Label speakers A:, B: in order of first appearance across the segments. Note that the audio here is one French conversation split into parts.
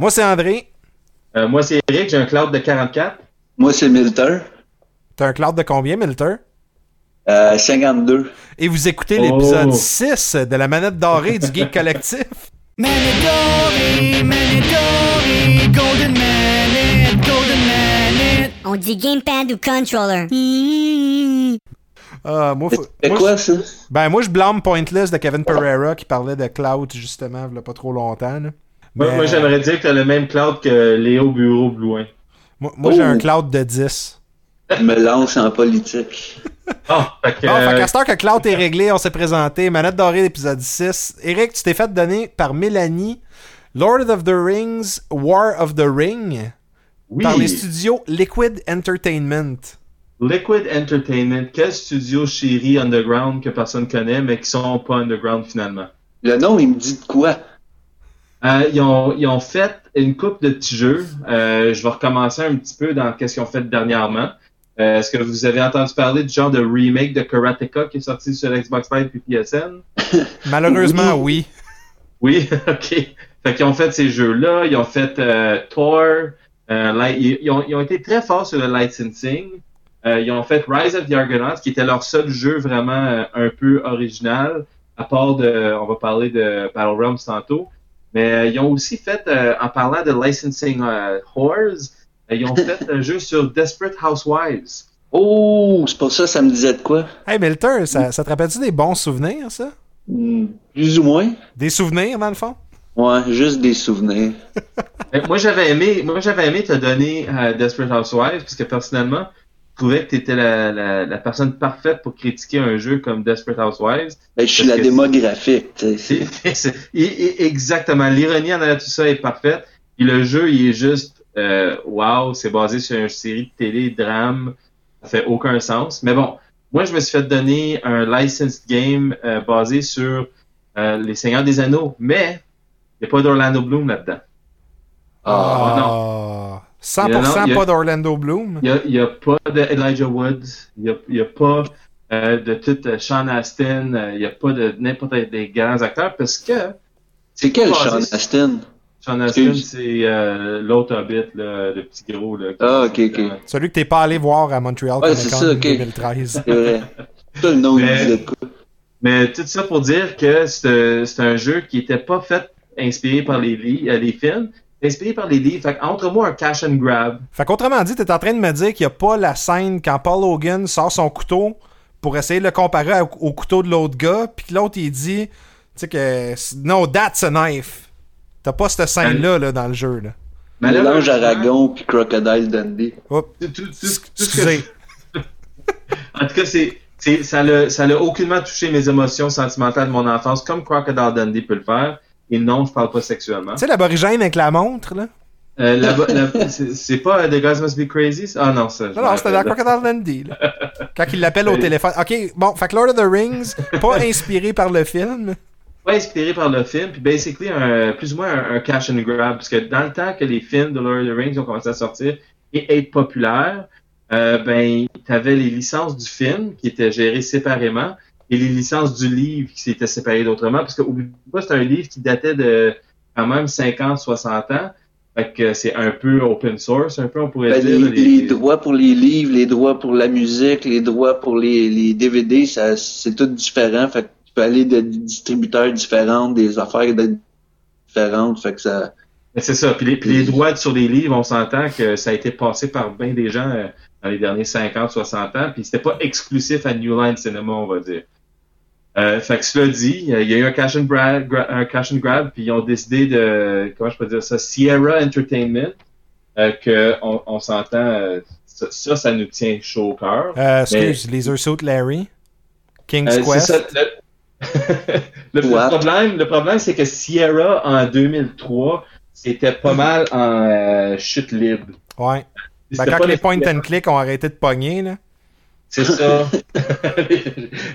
A: Moi, c'est André.
B: Euh, moi, c'est Eric, j'ai un cloud de 44.
C: Moi, c'est Milter.
A: T'as un cloud de combien, Milter?
C: Euh, 52.
A: Et vous écoutez
B: Oh.
A: l'épisode 6 de la manette dorée du Geek Collectif.
D: Mandatory, mandatory, golden manette, golden manette.
E: On dit gamepad ou controller.
A: Ah, moi, faut-
C: C'est
A: moi,
C: quoi, ça?
A: Ben, moi, je blâme Pointless de Kevin Pereira qui parlait de cloud, justement, il y a pas trop longtemps. là.
B: Moi,
A: Mais-
B: moi, j'aimerais dire que t'as le même cloud que Léo Bureau Blouin.
A: Moi, moi, j'ai
C: Oh.
A: un cloud de 10.
C: Je me lance en politique.
B: Ah, fait que,
A: Bon,
B: euh,
A: qu'à cette heure que Cloud est réglé, on s'est présenté. Manette dorée, l'épisode 6. Eric, tu t'es fait donner par Mélanie Lord of the Rings, War of the Ring,
B: oui,
A: par les studios Liquid Entertainment.
B: Liquid Entertainment, quel studio chéri underground que personne connaît, mais qui sont pas underground finalement?
C: Le nom, il me dit de quoi?
B: Euh, ils, ont, ils ont fait une coupe de petits jeux. Euh, je vais recommencer un petit peu dans qu'est-ce qu'ils ont fait dernièrement. Euh, Est-ce que vous avez entendu parler du genre de remake de Karateka qui est sorti sur Xbox Live et PSN?
A: Malheureusement, oui.
B: Oui, ok. Fait qu'ils ont fait ces jeux-là, ils ont fait euh, Thor, euh, ils, ils ont, ils ont été très forts sur le licensing. Euh, ils ont fait Rise of the Argonauts, qui était leur seul jeu vraiment un peu original, à part de, on va parler de Battle Realms tantôt. Mais euh, ils ont aussi fait, euh, en parlant de licensing euh, whores, euh, ils ont fait un jeu sur Desperate Housewives.
C: Oh, c'est pour ça ça me disait de quoi?
A: Hey, Milter, ça, ça te rappelle-tu des bons souvenirs, ça?
C: Hmm, plus ou moins.
A: Des souvenirs, dans le fond?
C: Ouais, juste des souvenirs.
B: Moi, j'avais aimé, moi, j'avais aimé te donner euh, Desperate Housewives, parce que personnellement, trouvais que tu étais la, la, la personne parfaite pour critiquer un jeu comme Desperate Housewives.
C: Ben, je suis la
B: que
C: démographique, tu sais.
B: C'est, c'est- et- et- exactement. L'ironie en de tout ça est parfaite. Puis le jeu, il est juste, euh, wow, c'est basé sur une série de télé, drame. Ça fait aucun sens. Mais bon, moi, je me suis fait donner un licensed game euh, basé sur euh, Les Seigneurs des Anneaux, mais il n'y a pas d'Orlando Bloom là-dedans.
C: Ah,
A: Ah, 100%
B: Il y en a- il y a-
A: pas d'Orlando Bloom.
B: Il n'y a, a pas de Elijah Woods, il n'y a, il y a pas euh, de tout euh, Sean Astin, euh, il n'y a pas de n'importe quel des grands acteurs parce que
C: C'est quel Sean Astin?
B: Sean Astin, c'est euh, l'autre Hobbit, là, le petit gros. Là,
C: Ah, ok, ok.
A: Celui que t'es pas allé voir à Montreal
C: Ouais,
A: Comic
C: c'est
A: Con
C: ça, ok.
A: 2013.
C: C'est vrai. Ça, le nom,
B: Mais-
C: quoi?
B: Mais tout ça pour dire que c'est un jeu qui était pas fait inspiré par les, les films, inspiré par les livres. Fait entre moi un cash and grab.
A: Fait qu'autrement dit, t'es en train de me dire qu'il n'y a pas la scène quand Paul Hogan sort son couteau pour essayer de le comparer au, au couteau de l'autre gars, puis que l'autre il dit, tu sais que no, that's a knife. T'as pas cette scène-là là, dans le jeu. Là.
C: Mélange Aragon puis Crocodile Dundee.
A: Excusez.
B: En tout cas, c'est, c'est, ça l'a, ça l'a aucunement touché mes émotions sentimentales de mon enfance, comme Crocodile Dundee peut le faire. Et non, je parle pas sexuellement.
A: Tu sais l'aborigène avec la montre, là?
B: Euh, la- la- c'est, pas euh, The Guys Must Be Crazy? Ah non, ça.
A: Non, non, c'était dans. Crocodile Dundee, là. Quand il l'appelle au téléphone. Ok, bon, fait que Lord of the Rings, pas inspiré par le film.
B: Pas inspiré par le film, puis basically un, plus ou moins un, un cash and grab, parce que dans le temps que les films de Lord of the Rings ont commencé à sortir et être populaires, euh, ben, t'avais les licences du film qui étaient gérées séparément et les licences du livre qui s'étaient séparées d'autrement, parce que pas, c'est un livre qui datait de quand même 50, 60 ans, fait que c'est un peu open source, un peu on pourrait
C: Ben,
B: dire.
C: les, droits pour les livres, les droits pour la musique, les droits pour les, les DVD, ça, c'est tout différent. Fait que tu peux aller de distributeurs différents, des affaires différentes. Fait que ça.
B: Mais c'est ça. Puis les, puis les droits sur les livres, on s'entend que ça a été passé par bien des gens euh, dans les derniers 50, 60 ans. Puis c'était pas exclusif à New Line Cinema, on va dire. Euh, fait que cela dit, euh, il y a eu un cash and grab, gra- un cash and grab, puis ils ont décidé de, comment je peux dire ça, Sierra Entertainment, euh, que on, on s'entend, euh, ça, ça, ça nous tient chaud au cœur.
A: Euh, excuse, Laser Suit Larry. King's
B: Euh, c'est
A: Quest.
B: ça, le, le- le
C: What?
B: problème, le problème, c'est que Sierra en 2003, c'était pas mal en euh, chute libre.
A: Ouais. Ben, quand
B: pas
A: les
B: le-
A: point and click ont arrêté de pogner, là.
B: C'est ça.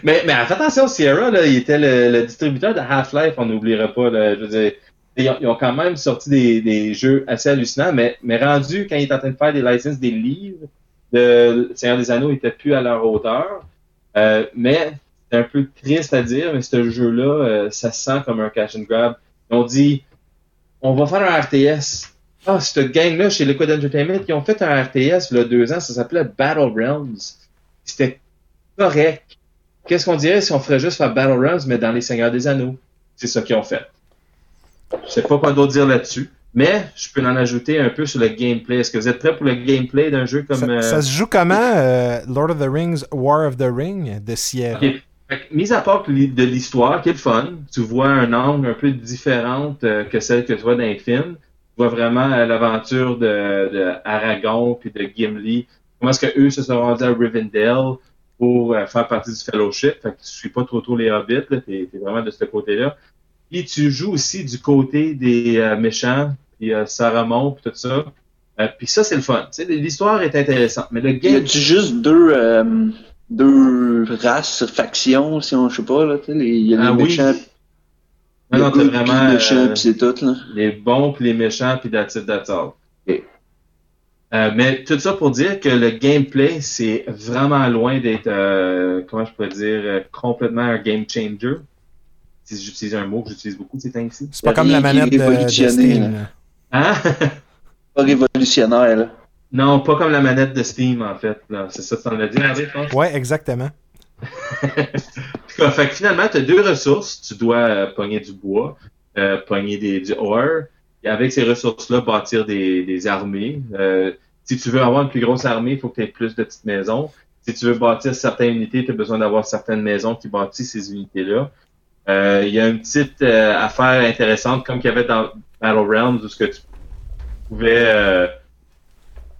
B: mais, mais fais attention, Sierra, là, il était le, le distributeur de Half-Life, on n'oubliera pas. Là, je veux dire, ils, ont, ils ont quand même sorti des, des jeux assez hallucinants, mais, mais rendu quand ils étaient en train de faire des licences des livres, de Seigneur des Anneaux n'était plus à leur hauteur. Euh, mais c'est un peu triste à dire, mais ce jeu-là, euh, ça se sent comme un cash and grab. Ils ont dit, on va faire un RTS, Ah, cette gang-là, chez Liquid Entertainment, ils ont fait un RTS il y a deux ans, ça s'appelait Battle Realms. C'était correct. Qu'est-ce qu'on dirait si on ferait juste faire Battle Realms, mais dans les Seigneurs des Anneaux? C'est ça qu'ils ont fait. Je sais pas quoi d'autre dire là-dessus. Mais je peux en ajouter un peu sur le gameplay. Est-ce que vous êtes prêts pour le gameplay d'un jeu comme...
A: Ça,
B: euh,
A: ça se joue comment, euh, Lord of the Rings, War of the Ring de Sierra?
B: Ok. Fait que, mis à part de l'histoire, qui est le fun, tu vois un angle un peu différente euh, que celle que tu vois dans les films. Tu vois vraiment l'aventure de, de Aragon puis de Gimli. Comment est-ce que eux se sont rendus à Rivendell pour euh, faire partie du Fellowship? Fait que tu suis pas trop trop les hobbits, là. T'es, t'es vraiment de ce côté-là. Puis tu joues aussi du côté des euh, méchants, puis euh, Saramon, puis tout ça. Euh, puis ça, c'est le fun. L'histoire est intéressante. Mais le
C: Y
B: game...
C: a-tu juste deux, deux races, factions, si on, je sais pas, là, il y a les
B: Ah oui.
C: méchants,
B: Non, non,
C: les
B: t'as
C: good,
B: vraiment...
C: puis les méchants, puis c'est tout, là.
B: les bons puis les méchants puis that's it, that's all.
C: Ok.
B: Euh, mais tout ça pour dire que le gameplay c'est vraiment loin d'être euh, comment je pourrais dire euh, complètement un game changer. Si j'utilise un mot que j'utilise beaucoup ces temps-ci.
A: C'est pas comme la manette de, de.
B: Hein?
C: Pas révolutionnaire, là.
B: non, pas comme la manette de Steam en fait. là. C'est ça que tu en as dit, Henri, je pense.
A: Ouais, exactement.
B: Fait que finalement, tu as deux ressources. Tu dois euh, pogner du bois, euh, pogner des, du ore, et avec ces ressources-là, bâtir des, des armées. Euh, si tu veux avoir une plus grosse armée, il faut que tu aies plus de petites maisons. Si tu veux bâtir certaines unités, tu as besoin d'avoir certaines maisons qui bâtissent ces unités-là. Euh, Il y a une petite euh, affaire intéressante, comme qu'il y avait dans Battle Realms, où ce que tu pouvais... euh,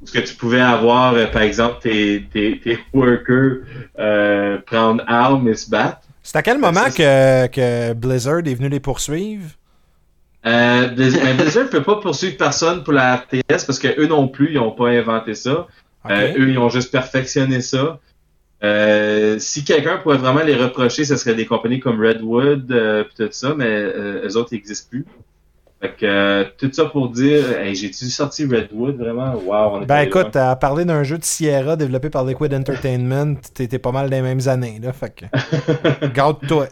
B: où ce que tu pouvais avoir, euh, par exemple, tes, tes, tes workers euh, prendre armes et se battre.
A: C'est à quel moment que, que Blizzard est venu les poursuivre?
B: Euh, Blizzard peut pas poursuivre personne pour la RTS parce que eux non plus, ils ont pas inventé ça. Euh, eux, ils ont juste perfectionné ça. Euh, si quelqu'un pourrait vraiment les reprocher, ce serait des compagnies comme Redwood euh, pis tout ça, mais euh, eux autres n'existent plus. Fait que euh, tout ça pour dire, hey, j'ai-tu sorti Redwood vraiment? Wow, on est
A: Ben
B: loin.
A: écoute, à parler d'un jeu de Sierra développé par Liquid Entertainment, t'étais pas mal des mêmes années, là, fait que... Garde-toi.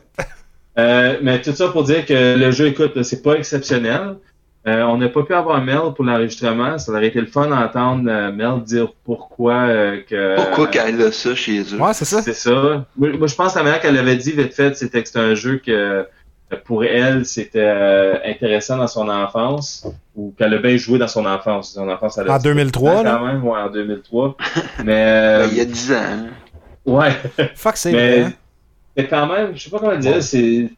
B: Euh, mais tout ça pour dire que le jeu, écoute, là, c'est pas exceptionnel. Euh, on n'a pas pu avoir Mel pour l'enregistrement. Ça aurait été le fun d'entendre euh, Mel dire pourquoi euh, que.
C: Pourquoi qu'elle a ça chez eux?
A: Ouais, c'est ça.
B: C'est ça. Moi, moi, je pense que la manière qu'elle avait dit vite fait, c'était que c'était un jeu que pour elle, c'était euh, intéressant dans son enfance ou qu'elle a bien joué dans son enfance. Son enfance, elle a
A: En 2003, là.
B: Quand même, ouais, en 2003. Mais euh,
C: Ben, il y a 10 ans. hein.
B: ouais.
A: Fuck, c'est
B: Mais
A: vrai.
B: C'est quand même, je sais pas comment dire, c'est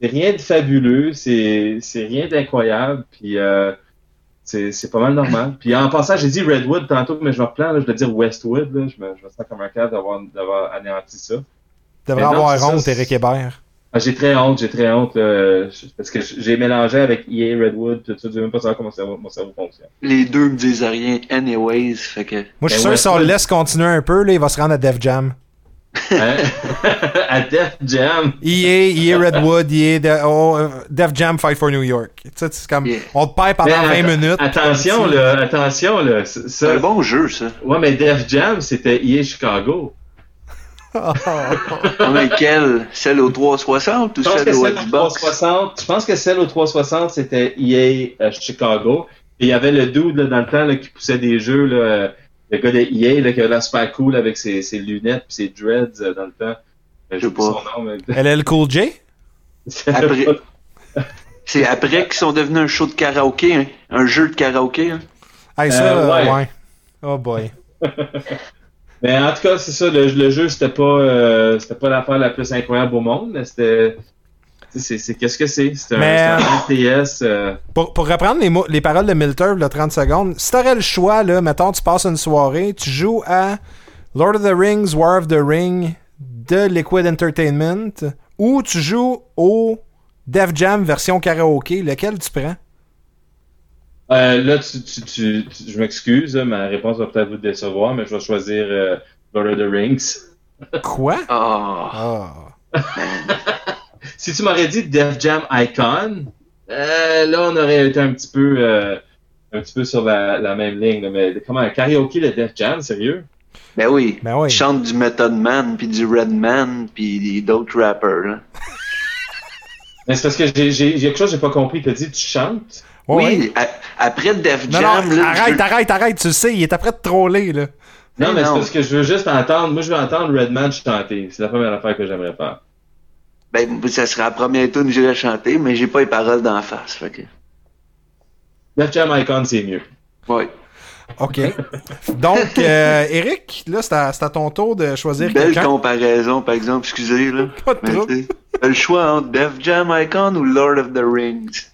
B: c'est rien de fabuleux, c'est c'est rien d'incroyable, puis euh, c'est c'est pas mal normal. Puis en passant, j'ai dit Redwood tantôt, mais je me reprends, là, je dois dire Westwood, là, je me, je me sens comme un cadre d'avoir d'avoir anéanti ça.
A: Devrais
B: mais non,
A: avoir honte, Eric Hébert.
B: Ah, j'ai très honte, j'ai très honte, là, je- parce que j'ai mélangé avec EA Redwood, tout ça, je sais même pas savoir comment mon cerveau, mon cerveau fonctionne.
C: Les deux me disent rien, anyways, fait que...
A: Moi, je suis
B: Ben,
A: sûr que si on le laisse continuer un peu, là, il va se rendre à Def Jam.
B: Hein? à Def Jam.
A: EA, EA Redwood, EA de- oh, euh, Def Jam Fight for New York. Tu sais, c'est comme,
C: Yeah.
A: on te perd pendant
B: Mais
A: 20
B: att-
A: minutes.
B: Attention, là, attention, là,
C: C'est un bon jeu, ça.
B: Ouais, mais Def Jam, c'était EA Chicago.
C: Mais quelle? Celle au 360 ou
B: Je pense
C: celle
B: que
C: au
B: celle au
C: Xbox?
B: 360, je pense que celle au 360, c'était EA euh, Chicago. Et il y avait le dude là, dans le temps là, qui poussait des jeux, là, euh, le gars de EA là, qui avait l'air super cool avec ses, ses lunettes et ses dreads euh, dans le temps. Euh,
C: sais
B: J'ai
C: pas.
B: son nom, mais...
A: LL Cool J?
C: Après- C'est après qu'ils sont devenus un show de karaoké, hein? un jeu de karaoké. Hein?
A: Hey, ça,
B: Euh,
A: euh,
B: ouais.
A: ouais. Oh boy.
B: Mais en tout cas, c'est ça, le, le jeu, c'était pas euh, c'était pas l'affaire la plus incroyable au monde, mais c'était. C'est, qu'est-ce que c'est? C'est un, un RTS. euh,
A: Pour, pour reprendre les, mots, les paroles de Milter, là, 30 secondes, si t'aurais le choix, là, mettons, tu passes une soirée, tu joues à Lord of the Rings, War of the Ring de Liquid Entertainment, ou tu joues au Def Jam version karaoké, lequel tu prends?
B: Euh, là, tu, tu, tu, tu- je m'excuse, ma réponse va peut-être vous décevoir, mais je vais choisir euh, Lord of the Rings.
A: Quoi?
C: Ah,
A: Ah.
B: Si tu m'aurais dit Def Jam Icon, euh, là, on aurait été un petit peu, euh, un petit peu sur la, la même ligne. là, mais comment, un karaoké de Def Jam, sérieux?
C: ben oui.
A: Ben oui.
C: Ils chantent du Method Man, puis du Redman, puis d'autres rappers. Là.
B: Mais c'est parce que j'ai, j'ai, j'ai quelque chose que j'ai pas compris. T'as dit tu chantes?
C: Oui, après Def
A: Non,
C: Jam,
A: non,
C: là,
A: arrête,
C: je-
A: arrête, arrête, tu le sais, il est après de troller, là.
B: Non,
C: Mais
B: mais c'est parce que je veux juste entendre. Moi, je veux entendre Redman chanter. C'est la première affaire que j'aimerais faire.
C: Ben, ça sera la première tune que j'irai chanter, mais j'ai pas les paroles d'en face. Fait que,
B: Def Jam Icon, c'est mieux.
C: ouais.
A: OK. Donc, euh, Eric, là, c'est à, c'est à ton tour de choisir
C: Belle
A: quelqu'un.
C: comparaison, par exemple, excusez, là.
A: Pas de
C: Mais, le choix entre Def Jam Icon ou Lord of the Rings.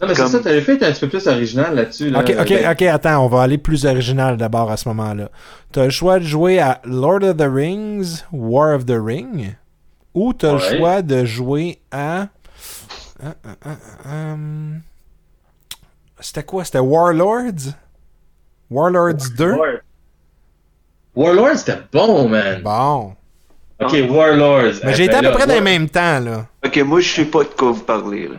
B: Non, mais
C: Comme-
B: c'est ça, t'avais fait un petit peu plus original là-dessus. Là,
A: Ok, ok,
B: Ben,
A: ok, attends, on va aller plus original d'abord à ce moment-là. T'as le choix de jouer à Lord of the Rings, War of the Ring, ou t'as le
B: Ouais.
A: choix de jouer à. Ah, ah, ah, ah, hum, C'était quoi? C'était Warlords? Warlords 2
B: War- Warlords, c'était bon, man.
A: Bon.
B: Ok, Warlords.
A: Mais
B: Eh,
A: j'ai été à
B: ben
A: peu
B: là,
A: près dans les
B: War-
A: mêmes temps, là.
C: Ok, moi, je sais pas de quoi vous parlez, là.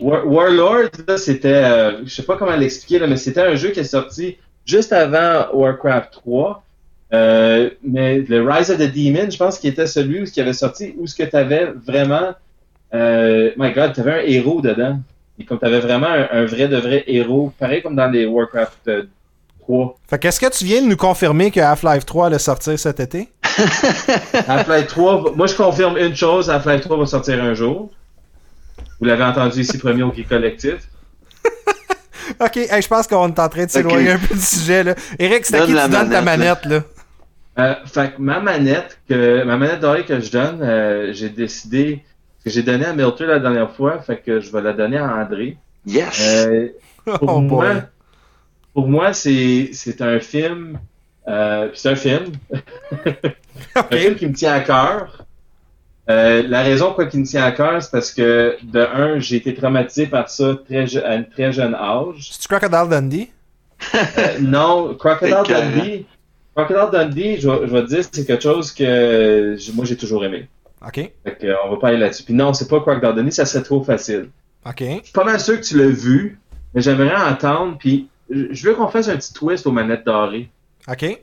B: War- Warlords, là, c'était, euh, je sais pas comment l'expliquer, là, mais c'était un jeu qui est sorti juste avant Warcraft 3. Euh, mais le Rise of the Demon, je pense qu'il était celui où qui avait sorti où ce que t'avais vraiment, euh, my God, t'avais un héros dedans. Et comme t'avais vraiment un, un vrai de vrai héros, pareil comme dans les Warcraft euh, 3.
A: Fait qu'est-ce que tu viens de nous confirmer que Half-Life 3 allait sortir cet été?
B: Half-Life 3, va- moi je confirme une chose, Half-Life 3 va sortir un jour. Vous l'avez entendu ici premier au Geek Collectif.
A: Ok, hey, je pense qu'on est en train de s'éloigner un peu du sujet, là. Eric, c'est à qui tu
C: la
A: donnes ta
C: manette,
A: manette, là?
B: Euh, fait que ma manette, que ma manette dorée que je donne, euh, j'ai décidé que j'ai donné à Milton la dernière fois, fait que je vais la donner à André.
C: Yes!
B: Euh, pour
A: Oh
B: moi, pour moi, c'est c'est un film, euh, c'est un film, un film qui me tient à cœur. Euh, la raison pourquoi il me tient à cœur, c'est parce que de un, j'ai été traumatisé par ça très je- à un très jeune âge.
A: C'est-tu Crocodile Dundee?
B: Euh, non, Crocodile
C: C'est carré.
B: Dundee. Crocodile Dundee, je, vais- je vais te dire, c'est quelque chose que moi j'ai toujours aimé.
A: Ok.
B: Fait euh, on va pas aller là-dessus. Puis non, c'est pas Crocodile Dundee, ça serait trop facile.
A: Ok.
B: Je suis pas mal sûr que tu l'as vu, mais j'aimerais entendre. Puis je veux qu'on fasse un petit twist aux manettes dorées.
A: Ok.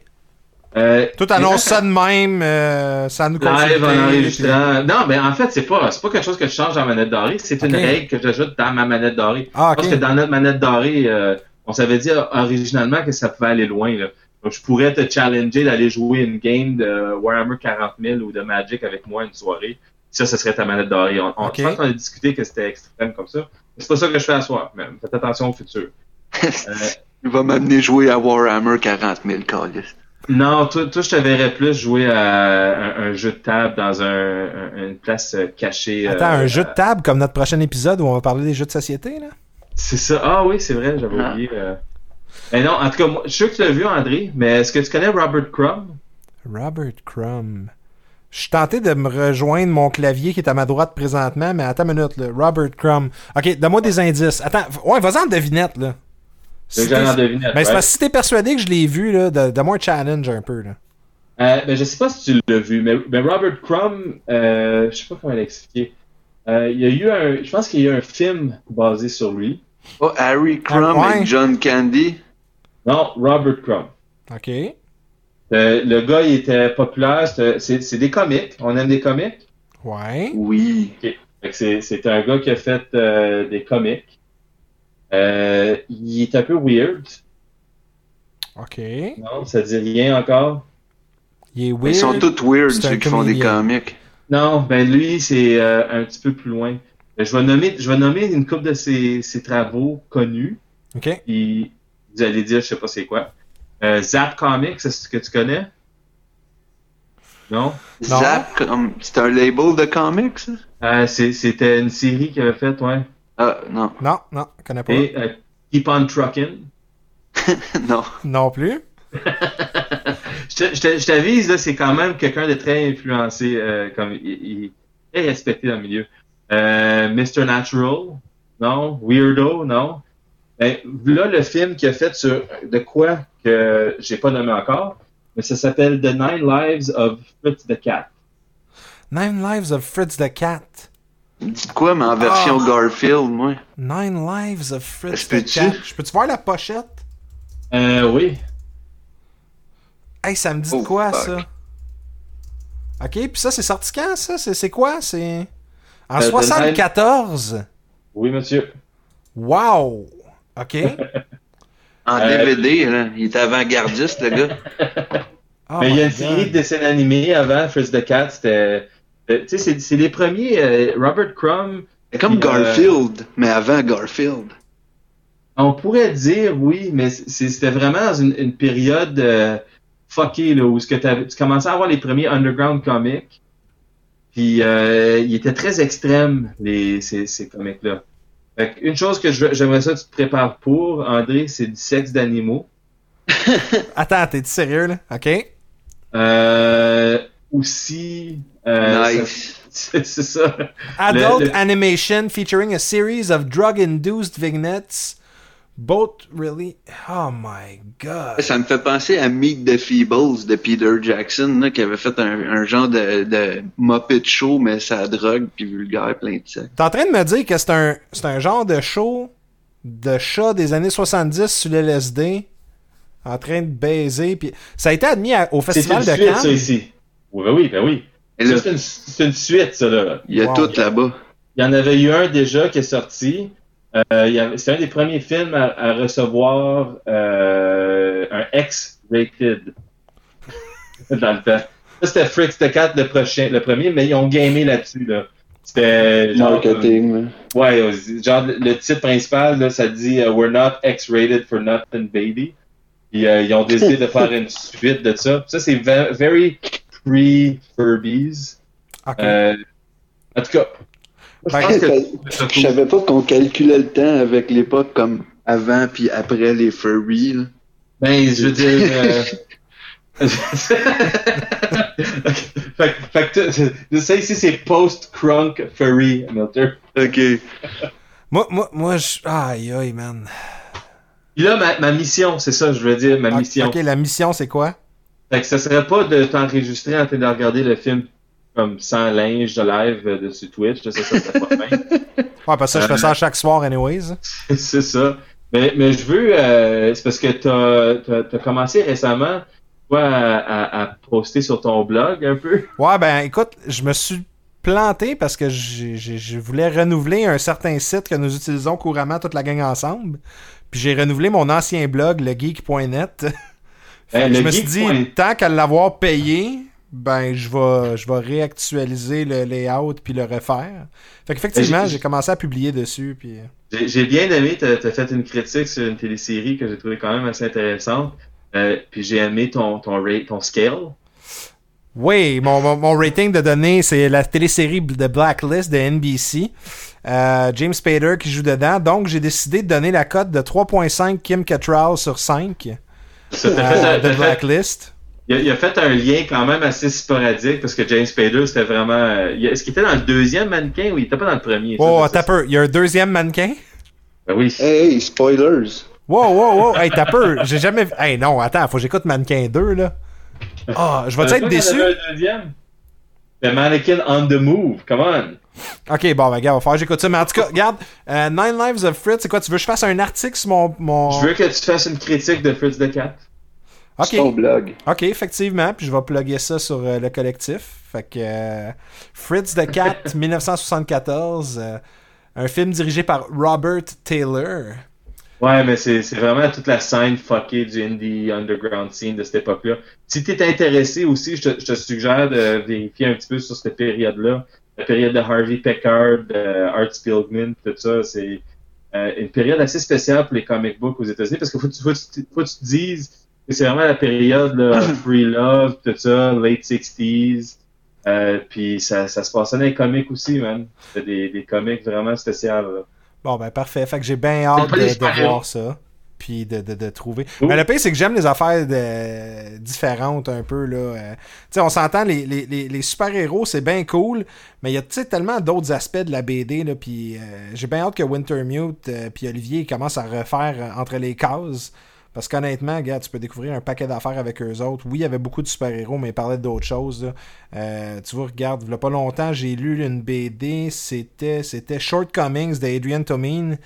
B: Euh,
A: Tout annonce ça de même, euh, sans nous
B: Live en enregistrant. Non, mais en fait, c'est pas, c'est pas quelque chose que je change dans la manette dorée, c'est une règle que j'ajoute dans ma manette dorée.
A: Ah, ok.
B: que dans notre manette dorée, euh, on s'avait dit originalement que ça pouvait aller loin. Là. Donc, je pourrais te challenger d'aller jouer une game de Warhammer 40 000 ou de Magic avec moi une soirée. Ça, ce serait ta manette dorée. On, on-. Je pense qu'on a discuté que c'était extrême comme ça. Mais C'est pas ça que je fais à soir, même. Faites attention au futur. Euh,
C: Il va m'amener jouer à Warhammer 40 000, câlisse.
B: non, toi, toi, je te verrais plus jouer à un, un jeu de table dans un, un- une place euh, cachée.
A: Attends,
B: euh,
A: un jeu de table comme notre prochain épisode où on va parler des jeux de société, là?
B: C'est ça. Ah oui, c'est vrai, j'avais
C: Ah.
B: oublié. euh. Mais non, en tout cas, moi, je suis sûr que tu l'as vu, André, mais est-ce que tu connais Robert Crumb?
A: Robert Crumb. Je suis tenté de me rejoindre mon clavier qui est à ma droite présentement, mais attends une minute, là. Robert Crumb. Ok, donne-moi des indices. Attends, ouais, vas-y en devinette, là. Si
B: en devinette,
A: Ben, c'est
B: ouais.
A: parce que si t'es persuadé que je l'ai vu, là, donne-moi un challenge un peu, là.
B: Euh, ben, je sais pas si tu l'as vu, mais, mais Robert Crumb, euh, je sais pas comment l'expliquer. Euh, il y a eu un, je pense qu'il y a eu un film basé sur lui.
C: Oh, Harry Crumb
A: Ah, ouais.
C: et John Candy.
B: Non, Robert Crumb.
A: Ok.
B: Euh, le gars, il était populaire. C'est c'est des comics. On aime des comics.
A: Ouais.
C: Oui.
B: C'est c'est un gars qui a fait euh, des comics. Euh, il est un peu weird.
A: Ok.
B: Non, ça dit rien encore.
A: Il est weird.
C: Ils sont tous weird, ceux qui font des comics.
B: Non, ben lui, c'est euh, un petit peu plus loin. Je vais nommer, je vais nommer une couple de ses, ses travaux connus.
A: Ok.
B: Puis vous allez dire, je sais pas c'est quoi. Euh, Zap Comics, c'est ce que tu connais? Non?
A: Non.
C: Zap, c'est un label de comics?
B: Euh, C'était une série qu'il avait faite, ouais.
C: Ah, non.
A: Non, non, je connais pas.
B: Et euh, Keep on Truckin'.
C: non.
A: Non plus.
B: Je te- je te- je t'avise, là, c'est quand même quelqu'un de très influencé, euh, comme il, il est respecté dans le milieu. Euh, Mr. Natural, non. Weirdo, non. Ben, là, le film qu'il a fait sur de quoi que j'ai pas nommé encore, mais ça s'appelle The Nine Lives of Fritz the Cat.
A: Nine Lives of Fritz the Cat.
C: Dites quoi, mais en version
A: Ah.
C: Garfield, moi?
A: Nine Lives of Fritz the Cat. Je peux-tu voir la pochette?
B: Euh, oui.
A: Hey, ça me dit
C: Oh,
A: de quoi,
C: fuck.
A: ça? Ok, puis ça, c'est sorti quand, ça? C'est c'est quoi? C'est... En
B: Euh, The
A: 74?
B: Oui, monsieur.
A: Wow! OK.
C: En
B: Euh,
C: DVD, là. Il était avant-gardiste, le gars.
A: Oh
B: Mais il y a une série de dessins animés avant, Fritz the Cat, c'était... euh, Tu sais, c'est- les premiers... euh, Robert Crumb...
C: C'est comme
B: euh,
C: Garfield, mais avant Garfield.
B: On pourrait dire oui, mais c'est- c'était vraiment dans une, une période euh, fuckée, là, où ce que t'avais- tu commençais à avoir les premiers underground comics. Puis euh, ils étaient très extrêmes, les, ces, ces comics-là. Fait que Une chose que je- j'aimerais ça que tu te prépares pour, André, c'est du sexe d'animaux.
A: Attends, t'es sérieux, là? OK.
B: Euh, aussi... euh,
C: nice.
B: C'est ça.
A: Adult
B: Le- le-
A: animation featuring a series of drug-induced vignettes. Both really... Oh my God.
C: Ça me fait penser à Meet the Feebles de Peter Jackson, là, qui avait fait un, un genre de, de Muppet Show, mais ça drogue puis vulgaire, plein de sexe.
A: T'es en train de me dire que c'est un, c'est un genre de show de chat des années 70 sur l'LSD en train de baiser. Puis ça a été admis à- au
B: C'est
A: Festival
B: une
A: de
B: suite, ça,
A: Cannes.
B: ici. Oui, ben oui, ben oui. Ça, une, c'est une suite, ça, là.
C: il y a
A: Wow.
C: tout là-bas.
B: Il y en avait eu un déjà qui est sorti. Euh, c'est un des premiers films à, à recevoir euh, un X-rated dans le temps. Ça, c'était Fritz the Cat, le, prochain, le premier, mais ils ont gamé là-dessus. Là. C'était genre...
C: Marketing.
B: Ouais, euh, genre le titre principal, là, ça dit euh, We're not X-rated for nothing, baby. Puis euh, ils ont décidé de faire une suite de ça. Ça, c'est ve- very pre-Furbies. Euh, en tout cas, je pense que
C: Je savais pas qu'on calculait le temps avec l'époque comme avant puis après les furries. Là.
B: Ben, je veux dire. euh, fait, que- fait que tu- ça ici, c'est post-crunk furry, Milter.
C: Ok.
A: Moi, moi, moi, je... Aïe, aïe, man.
B: Puis là, ma, ma mission, c'est ça, je veux dire, ma mission.
A: Ok, la mission, c'est quoi?
B: Fait que ça serait pas de t'enregistrer en train de regarder le film comme sans linge de live euh, dessus Twitch, là, ça, ça serait pas fin.
A: Ouais, parce que ça, je fais ça chaque soir, anyways.
B: c'est ça. Mais, mais je veux, euh, c'est parce que t'as, t'as, t'as commencé récemment, toi, à, à, à poster sur ton blog un peu.
A: Ouais, ben écoute, je me suis planté parce que je voulais renouveler un certain site que nous utilisons couramment toute la gang ensemble. Puis j'ai renouvelé mon ancien blog, legeek.net.
B: Ben,
A: je
B: le
A: me suis dit, tant qu'à l'avoir payé, ben je vais, je vais réactualiser le layout puis le refaire. Fait qu'effectivement,
B: Ben, j'ai-
A: commencé à publier dessus. Puis...
B: J'ai j'ai bien aimé, t'as as fait une critique sur une télésérie que j'ai trouvé quand même assez intéressante. Euh, puis j'ai aimé ton, ton rate, ton scale.
A: Oui, mon, mon, mon rating de données, c'est la télésérie de Blacklist de NBC. Euh, James Spader qui joue dedans. Donc, j'ai décidé de donner la cote de 3.5 Kim Cattrall sur 5
B: Ça, t'as
A: euh,
B: fait, un-
A: de
B: fait-
A: Blacklist.
B: Il a, fait un lien quand même assez sporadique parce que James Spader, c'était vraiment. Euh, est-ce qu'il était dans le deuxième mannequin ou il était pas dans le premier?
A: Oh, attends un peu. Il y a un deuxième mannequin?
B: Ben oui.
C: Hey, hey, spoilers!
A: Wow, wow, wow! Hey, t'as peur! J'ai jamais vu. Hey, non, attends, faut que j'écoute Mannequin 2, là. Ah, oh, je vais
B: euh,
A: être déçu?
B: Le deuxième? Le Mannequin on the Move, come on!
A: Ok, bon, ben, gars, on va faire j'écoute ça. Mais en tout cas, regarde, euh, Nine Lives of Fritz, c'est quoi? Tu veux que je fasse un article sur mon, mon.
B: Je veux que tu fasses une critique de Fritz de
A: 4.
C: Okay. Blog.
A: OK, effectivement. Puis je vais plugger ça sur euh, le collectif. Fait que euh, Fritz the Cat, 1974, euh, un film dirigé par Robert Taylor.
B: Ouais, mais c'est vraiment toute la scène fuckée du indie underground scene de cette époque-là. Si t'es intéressé aussi, je te, suggère de vérifier un petit peu sur cette période-là. La période de Harvey Peckard, de Art Spiegelman, tout ça, c'est une période assez spéciale pour les comic books aux États-Unis parce qu'il faut, faut que tu te dises c'est vraiment la période là, Free Love, tout ça, late 60s. Euh, puis ça, ça se passait dans les comics aussi, man. C'était des, des comics vraiment spéciaux. Là.
A: Bon, ben parfait. Fait que j'ai bien hâte de, de voir ça. Puis de, de, de trouver.
B: Ouh.
A: Mais le pire, c'est que j'aime les affaires de- différentes un peu. là. Euh, tu sais, on s'entend, les, les, les, les super-héros, c'est bien cool. Mais il y a tellement d'autres aspects de la BD. Là, puis euh, j'ai bien hâte que Wintermute euh, puis Olivier commencent à refaire euh, entre les cases. Parce qu'honnêtement, gars, tu peux découvrir un paquet d'affaires avec eux autres. Oui, il y avait beaucoup de super-héros, mais ils parlaient d'autres choses. Euh, tu vois, regarde, il y a pas longtemps, j'ai lu une BD, c'était c'était Shortcomings d'Adrian Tomine,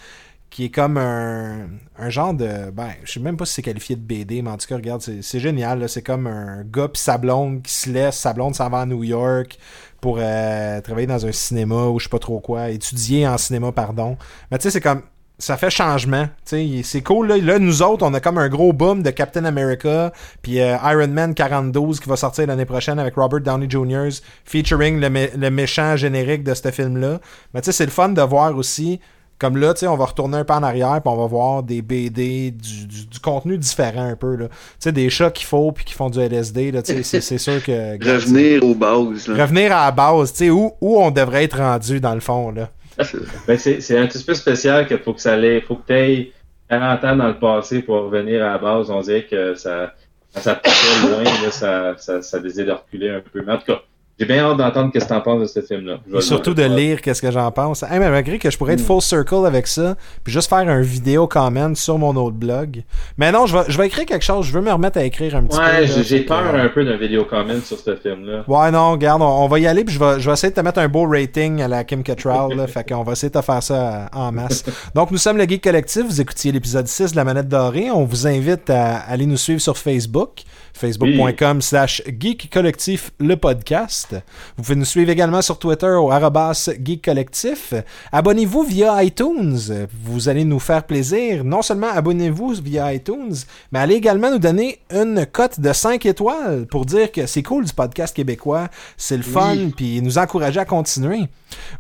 A: qui est comme un, un genre de... Ben, je sais même pas si c'est qualifié de BD, mais en tout cas, regarde, c'est génial. C'est comme un gars pis sa blonde qui se laisse, sa blonde s'en va à New York pour euh, travailler dans un cinéma ou je sais pas trop quoi, étudier en cinéma, pardon. Mais tu sais, c'est comme ça fait changement. Tu sais, c'est cool. Là. Là, nous autres, on a comme un gros boom de Captain America, puis euh, Iron Man 42 qui va sortir l'année prochaine avec Robert Downey Jr. featuring le, mé- le méchant générique de ce film-là. Mais tu sais, c'est le fun de voir aussi. Comme là, tu sais, on va retourner un peu en arrière, puis on va voir des BD, du, du- du contenu différent un peu. là. Tu sais, des chats qu'il faut, puis qui font du LSD. Là, tu sais, c'est, c'est sûr que.
C: Revenir aux bases. Là.
A: Revenir à la base, tu sais, où, où on devrait être rendu dans le fond. là.
B: Ben, c'est un petit peu spécial qu'il faut que ça allait, faut que tu aies 40 ans dans le passé pour revenir à la base. On dirait que ça, ça, loin, là, ça, ça, ça désirait de reculer un peu. Mais en tout cas, j'ai bien hâte d'entendre ce que tu en penses de ce film-là.
A: Et surtout de lire qu'est-ce que j'en pense. Hey, mais malgré que je pourrais être full circle avec ça, puis juste faire un vidéo comment sur mon autre blog. Mais non, je vais, je vais écrire quelque chose. Je veux me remettre à écrire un petit peu.
B: Ouais, j'ai- peur
A: euh,
B: un peu d'un vidéo comment sur ce film-là.
A: Ouais, non, regarde, on, on va y aller, puis je vais, je vais essayer de te mettre un beau rating à la Kim Cattrall, là, fait qu'on va essayer de te faire ça euh, en masse. Donc, nous sommes le Geek Collectif, vous écoutiez l'épisode 6 de La Manette Dorée, on vous invite à aller nous suivre sur Facebook, facebook.com slash Geek Collectif, le podcast. Vous pouvez nous suivre également sur Twitter au arrobas Geek Collectif. Abonnez-vous via iTunes, vous allez nous faire plaisir. Non seulement abonnez-vous via iTunes, mais allez également nous donner une cote de 5 étoiles pour dire que c'est cool du podcast québécois, c'est le fun,
C: Oui.
A: puis nous encourager à continuer.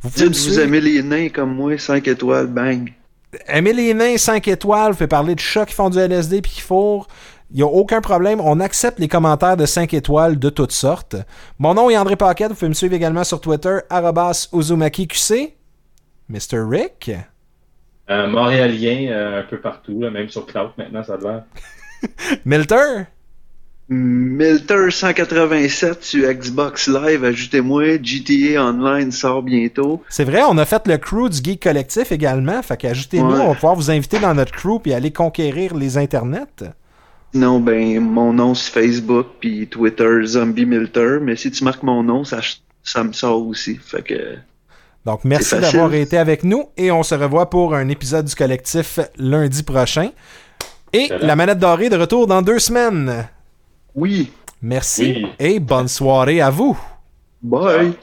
A: Vous pouvez
C: Dites, vous aimez les nains comme moi, 5 étoiles, bang.
A: Aimez les nains 5 étoiles, vous pouvez parler de chats qui font du LSD puis qui fourrent. Il n'y a aucun problème. On accepte les commentaires de 5 étoiles de toutes sortes. Mon nom est André Paquette. Vous pouvez me suivre également sur Twitter, arrobas UzumakiQC. Mr. Rick?
B: Euh, Montréalien, euh, un peu partout, là, même sur Cloud maintenant, ça a l'air.
A: Milter.
C: Milter 187 sur Xbox Live, ajoutez-moi. GTA Online sort bientôt.
A: C'est vrai, on a fait le crew du Geek Collectif également. Fait qu'ajoutez-nous,
C: Ouais.
A: on va pouvoir vous inviter dans notre crew puis aller conquérir les internets.
C: Non, ben, mon nom c'est Facebook, puis Twitter, Zombie Milter, mais si tu marques mon nom, ça, ça me sort aussi. Fait que,
A: Donc, merci d'avoir été avec nous et on se revoit pour un épisode du collectif lundi prochain. Et la manette dorée de retour dans deux semaines.
C: oui,
A: Merci
B: Oui.
A: et bonne soirée à vous.
C: bye.